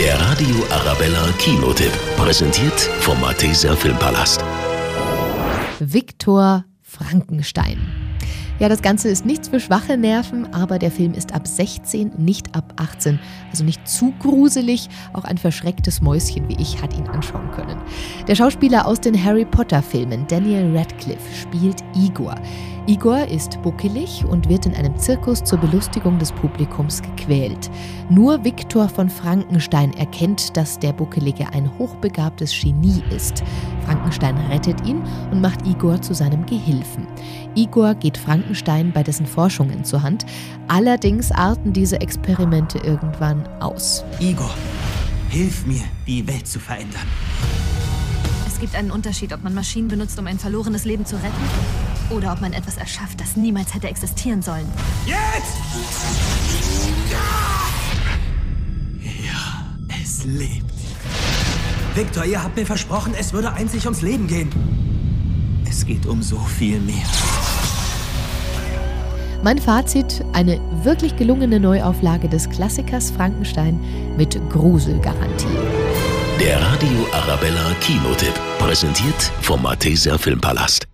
Der Radio Arabella Kinotipp. Präsentiert vom Malteser Filmpalast. Viktor Frankenstein. Ja, das Ganze ist nichts für schwache Nerven, aber der Film ist ab 16, nicht ab 18. Also nicht zu gruselig. Auch ein verschrecktes Mäuschen wie ich hat ihn anschauen können. Der Schauspieler aus den Harry Potter-Filmen, Daniel Radcliffe, spielt Igor. Igor ist buckelig und wird in einem Zirkus zur Belustigung des Publikums gequält. Nur Viktor von Frankenstein erkennt, dass der Buckelige ein hochbegabtes Genie ist. Frankenstein rettet ihn und macht Igor zu seinem Gehilfen. Igor geht Frankenstein bei dessen Forschungen zur Hand. Allerdings arten diese Experimente irgendwann aus. Igor, hilf mir, die Welt zu verändern. Es gibt einen Unterschied, ob man Maschinen benutzt, um ein verlorenes Leben zu retten oder ob man etwas erschafft, das niemals hätte existieren sollen. Jetzt! Ja, es lebt. Victor, ihr habt mir versprochen, es würde einzig ums Leben gehen. Es geht um so viel mehr. Mein Fazit, eine wirklich gelungene Neuauflage des Klassikers Frankenstein mit Gruselgarantie. Der Radio Arabella Kinotipp, präsentiert vom Malteser Filmpalast.